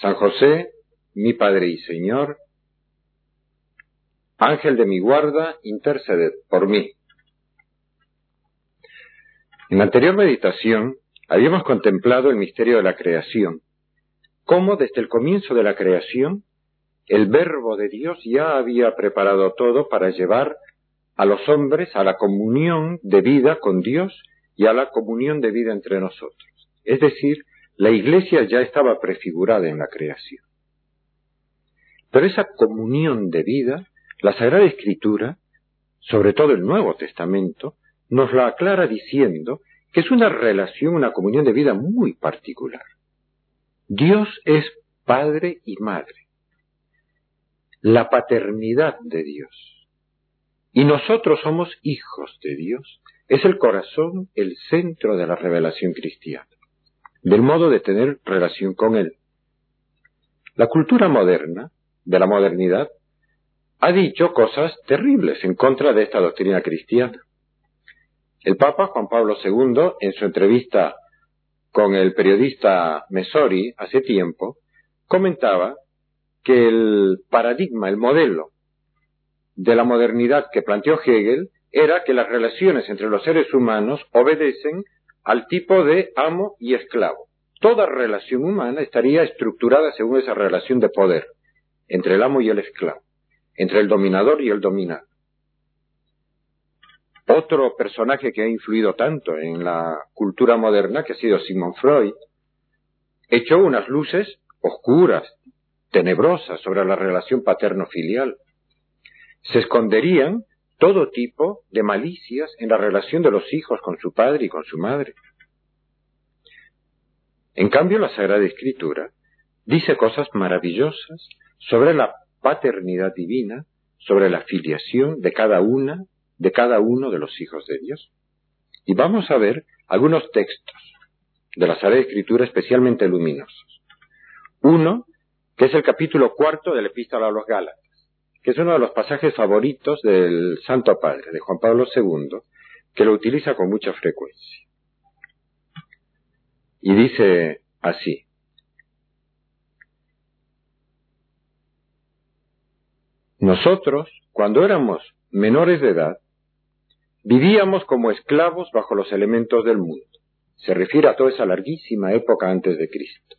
San José, mi Padre y Señor, Ángel de mi guarda, interceded por mí. En la anterior meditación habíamos contemplado el misterio de la creación, cómo desde el comienzo de la creación el verbo de Dios ya había preparado todo para llevar a los hombres a la comunión de vida con Dios y a la comunión de vida entre nosotros. Es decir, la iglesia ya estaba prefigurada en la creación. Pero esa comunión de vida, la Sagrada Escritura, sobre todo el Nuevo Testamento, nos la aclara diciendo que es una relación, una comunión de vida muy particular. Dios es Padre y Madre la paternidad de Dios. Y nosotros somos hijos de Dios. Es el corazón el centro de la revelación cristiana, del modo de tener relación con Él. La cultura moderna, de la modernidad, ha dicho cosas terribles en contra de esta doctrina cristiana. El Papa Juan Pablo II, en su entrevista con el periodista Mesori hace tiempo, comentaba que el paradigma, el modelo de la modernidad que planteó Hegel era que las relaciones entre los seres humanos obedecen al tipo de amo y esclavo. Toda relación humana estaría estructurada según esa relación de poder entre el amo y el esclavo, entre el dominador y el dominado. Otro personaje que ha influido tanto en la cultura moderna, que ha sido Sigmund Freud, echó unas luces oscuras tenebrosa sobre la relación paterno-filial. Se esconderían todo tipo de malicias en la relación de los hijos con su padre y con su madre. En cambio, la Sagrada Escritura dice cosas maravillosas sobre la paternidad divina, sobre la filiación de cada una, de cada uno de los hijos de Dios. Y vamos a ver algunos textos de la Sagrada Escritura especialmente luminosos. Uno que es el capítulo cuarto de la Epístola a los Gálatas, es uno de los pasajes favoritos del Santo Padre, de Juan Pablo II, que lo utiliza con mucha frecuencia. Y dice así, Nosotros, cuando éramos menores de edad, vivíamos como esclavos bajo los elementos del mundo. Se refiere a toda esa larguísima época antes de Cristo.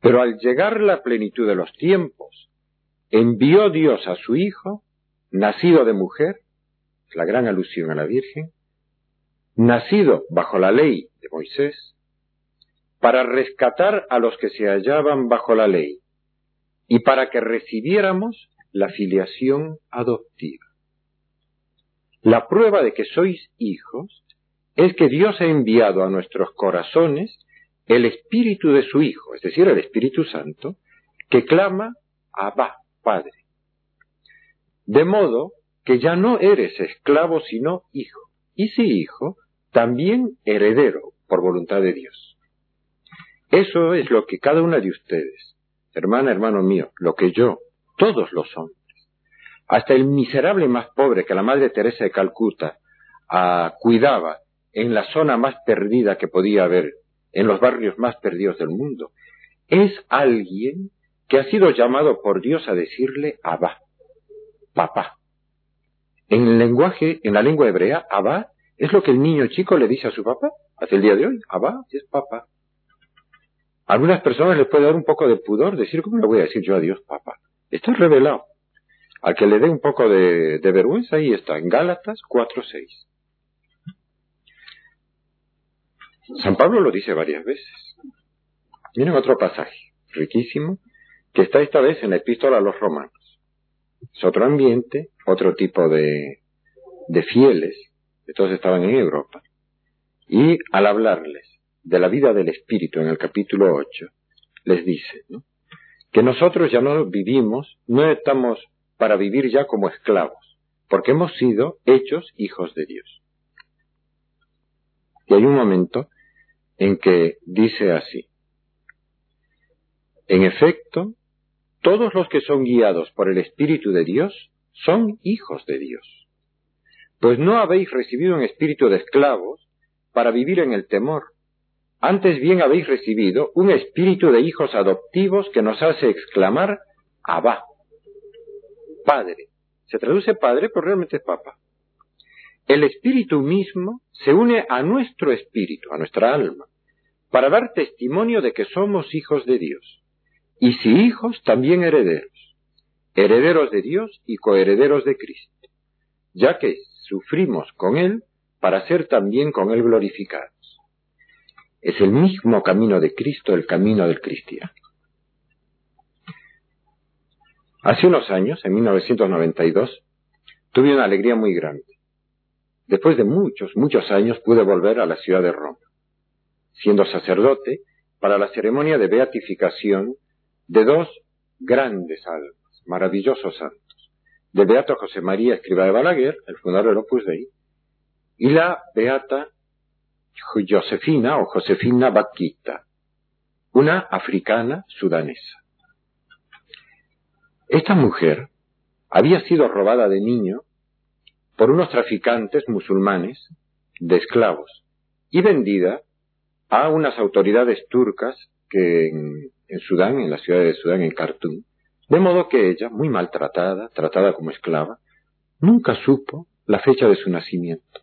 Pero al llegar la plenitud de los tiempos, envió Dios a su Hijo, nacido de mujer, la gran alusión a la Virgen, nacido bajo la ley de Moisés, para rescatar a los que se hallaban bajo la ley y para que recibiéramos la filiación adoptiva. La prueba de que sois hijos es que Dios ha enviado a nuestros corazones el espíritu de su Hijo, es decir, el Espíritu Santo, que clama Abba, Padre. De modo que ya no eres esclavo sino hijo, y si hijo, también heredero por voluntad de Dios. Eso es lo que cada una de ustedes, hermana, hermano mío, lo que yo, todos los hombres, hasta el miserable más pobre que la Madre Teresa de Calcuta ah, cuidaba en la zona más perdida que podía haber en los barrios más perdidos del mundo. Es alguien que ha sido llamado por Dios a decirle Abba, papá. En el lenguaje, en la lengua hebrea, Abba es lo que el niño chico le dice a su papá hasta el día de hoy. Abba es papá. A algunas personas les puede dar un poco de pudor decir, ¿cómo le voy a decir yo a Dios, Papa? Esto es revelado. Al que le dé un poco de, de vergüenza, ahí está, en Gálatas 4.6. San Pablo lo dice varias veces. Miren otro pasaje, riquísimo, que está esta vez en la epístola a los romanos. Es otro ambiente, otro tipo de, de fieles, todos estaban en Europa. Y al hablarles de la vida del Espíritu en el capítulo 8, les dice que nosotros ya no vivimos, no estamos para vivir ya como esclavos, porque hemos sido hechos hijos de Dios. Y hay un momento en que dice así, en efecto, todos los que son guiados por el Espíritu de Dios son hijos de Dios. Pues no habéis recibido un espíritu de esclavos para vivir en el temor. Antes bien habéis recibido un espíritu de hijos adoptivos que nos hace exclamar Abba, Padre. Se traduce Padre, pero realmente es Papa. El espíritu mismo se une a nuestro espíritu, a nuestra alma, para dar testimonio de que somos hijos de Dios y si hijos, también herederos, herederos de Dios y coherederos de Cristo, ya que sufrimos con Él para ser también con Él glorificados. Es el mismo camino de Cristo, el camino del cristiano. Hace unos años, en 1992, tuve una alegría muy grande. Después de muchos, muchos años pude volver a la ciudad de Roma, siendo sacerdote para la ceremonia de beatificación de dos grandes almas, maravillosos santos, del Beato José María Escriba de Balaguer, el fundador del Opus Dei, y la Beata Josefina o Josefina Baquita, una africana sudanesa. Esta mujer había sido robada de niño por unos traficantes musulmanes de esclavos y vendida a unas autoridades turcas que en Sudán, en la ciudad de Sudán, en Khartoum, de modo que ella, muy maltratada, tratada como esclava, nunca supo la fecha de su nacimiento.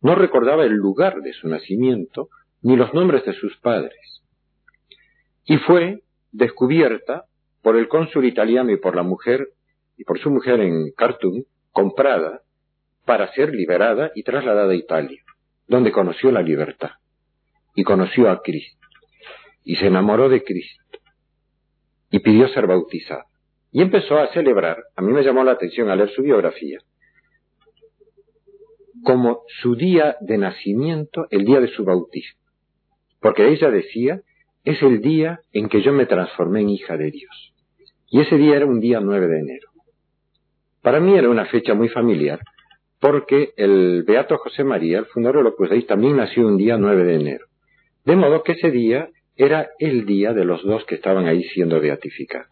No recordaba el lugar de su nacimiento ni los nombres de sus padres. Y fue descubierta por el cónsul italiano y por la mujer, y por su mujer en Khartoum, comprada para ser liberada y trasladada a Italia, donde conoció la libertad y conoció a Cristo y se enamoró de Cristo y pidió ser bautizado. Y empezó a celebrar, a mí me llamó la atención al leer su biografía, como su día de nacimiento, el día de su bautismo. Porque ella decía, es el día en que yo me transformé en hija de Dios. Y ese día era un día 9 de enero. Para mí era una fecha muy familiar, porque el Beato José María, el fundador de Opus Dei, también nació un día 9 de enero. De modo que ese día era el día de los dos que estaban ahí siendo beatificados.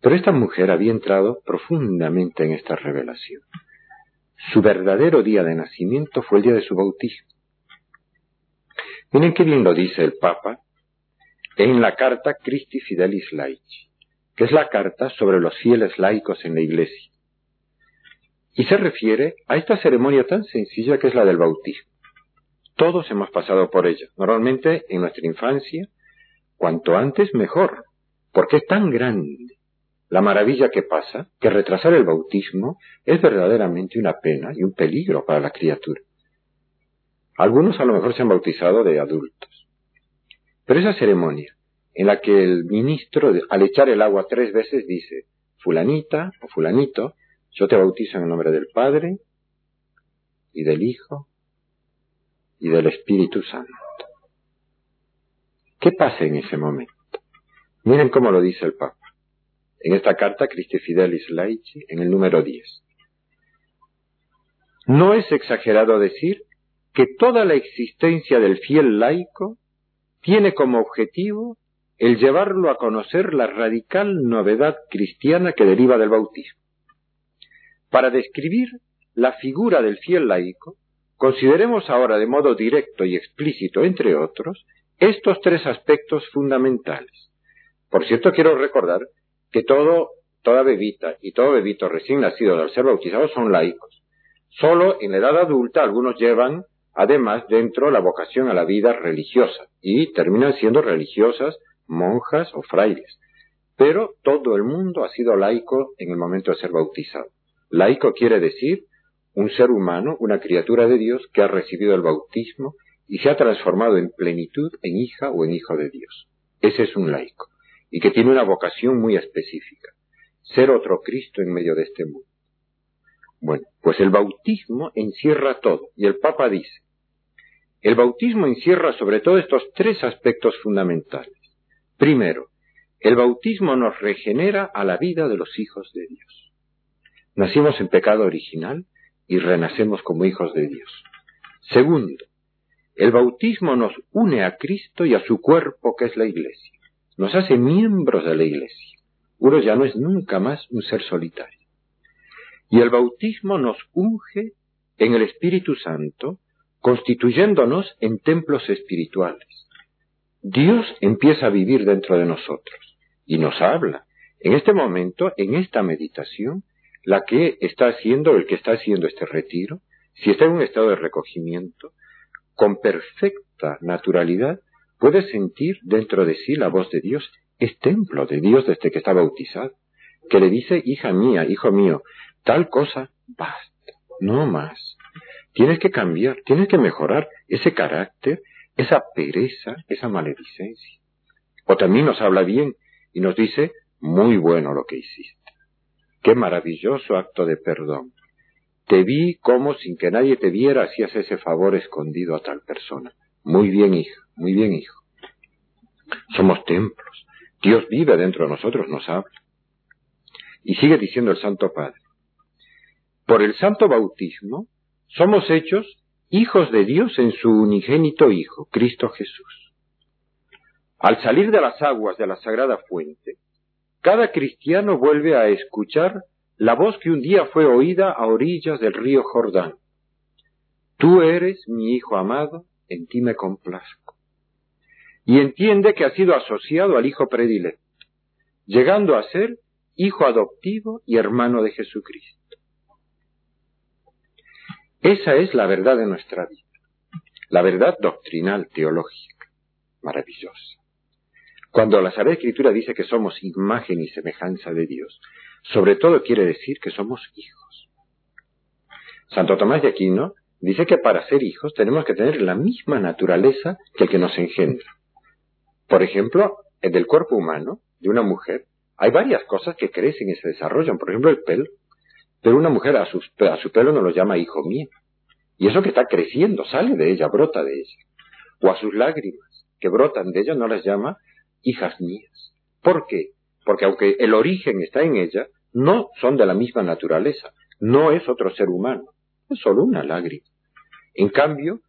Pero esta mujer había entrado profundamente en esta revelación. Su verdadero día de nacimiento fue el día de su bautismo. Miren qué bien lo dice el Papa en la carta Christi Fidelis Laici, que es la carta sobre los fieles laicos en la Iglesia. Y se refiere a esta ceremonia tan sencilla que es la del bautismo. Todos hemos pasado por ella. Normalmente en nuestra infancia, cuanto antes mejor, porque es tan grande la maravilla que pasa que retrasar el bautismo es verdaderamente una pena y un peligro para la criatura. Algunos a lo mejor se han bautizado de adultos. Pero esa ceremonia en la que el ministro, al echar el agua tres veces, dice, fulanita o fulanito, yo te bautizo en el nombre del Padre y del Hijo y del Espíritu Santo. ¿Qué pasa en ese momento? Miren cómo lo dice el Papa. En esta carta Christi Fidelis Laici, en el número 10. No es exagerado decir que toda la existencia del fiel laico tiene como objetivo el llevarlo a conocer la radical novedad cristiana que deriva del bautismo. Para describir la figura del fiel laico, Consideremos ahora de modo directo y explícito, entre otros, estos tres aspectos fundamentales. Por cierto, quiero recordar que todo, toda bebita y todo bebito recién nacido al ser bautizado son laicos. Solo en la edad adulta algunos llevan además dentro la vocación a la vida religiosa y terminan siendo religiosas, monjas o frailes. Pero todo el mundo ha sido laico en el momento de ser bautizado. Laico quiere decir un ser humano, una criatura de Dios que ha recibido el bautismo y se ha transformado en plenitud en hija o en hijo de Dios. Ese es un laico y que tiene una vocación muy específica, ser otro Cristo en medio de este mundo. Bueno, pues el bautismo encierra todo y el Papa dice, el bautismo encierra sobre todo estos tres aspectos fundamentales. Primero, el bautismo nos regenera a la vida de los hijos de Dios. Nacimos en pecado original y renacemos como hijos de Dios. Segundo, el bautismo nos une a Cristo y a su cuerpo que es la Iglesia. Nos hace miembros de la Iglesia. Uno ya no es nunca más un ser solitario. Y el bautismo nos unge en el Espíritu Santo, constituyéndonos en templos espirituales. Dios empieza a vivir dentro de nosotros y nos habla. En este momento, en esta meditación, la que está haciendo, el que está haciendo este retiro, si está en un estado de recogimiento, con perfecta naturalidad puede sentir dentro de sí la voz de Dios, es templo de Dios desde que está bautizado, que le dice, hija mía, hijo mío, tal cosa, basta, no más. Tienes que cambiar, tienes que mejorar ese carácter, esa pereza, esa maledicencia. O también nos habla bien y nos dice, muy bueno lo que hiciste. Qué maravilloso acto de perdón. Te vi como sin que nadie te viera hacías ese favor escondido a tal persona. Muy bien, hija, muy bien, hijo. Somos templos. Dios vive dentro de nosotros, nos habla. Y sigue diciendo el Santo Padre. Por el santo bautismo somos hechos hijos de Dios en su unigénito Hijo, Cristo Jesús. Al salir de las aguas de la sagrada fuente, cada cristiano vuelve a escuchar la voz que un día fue oída a orillas del río Jordán. Tú eres mi Hijo amado, en ti me complazco. Y entiende que ha sido asociado al Hijo predilecto, llegando a ser Hijo adoptivo y hermano de Jesucristo. Esa es la verdad de nuestra vida, la verdad doctrinal, teológica, maravillosa. Cuando la Sagrada Escritura dice que somos imagen y semejanza de Dios, sobre todo quiere decir que somos hijos. Santo Tomás de Aquino dice que para ser hijos tenemos que tener la misma naturaleza que el que nos engendra. Por ejemplo, en el cuerpo humano de una mujer hay varias cosas que crecen y se desarrollan. Por ejemplo, el pelo. Pero una mujer a, a su pelo no lo llama hijo mío. Y eso que está creciendo, sale de ella, brota de ella. O a sus lágrimas, que brotan de ella, no las llama hijas mías. ¿Por qué? Porque aunque el origen está en ella, no son de la misma naturaleza, no es otro ser humano, es solo una lágrima. En cambio,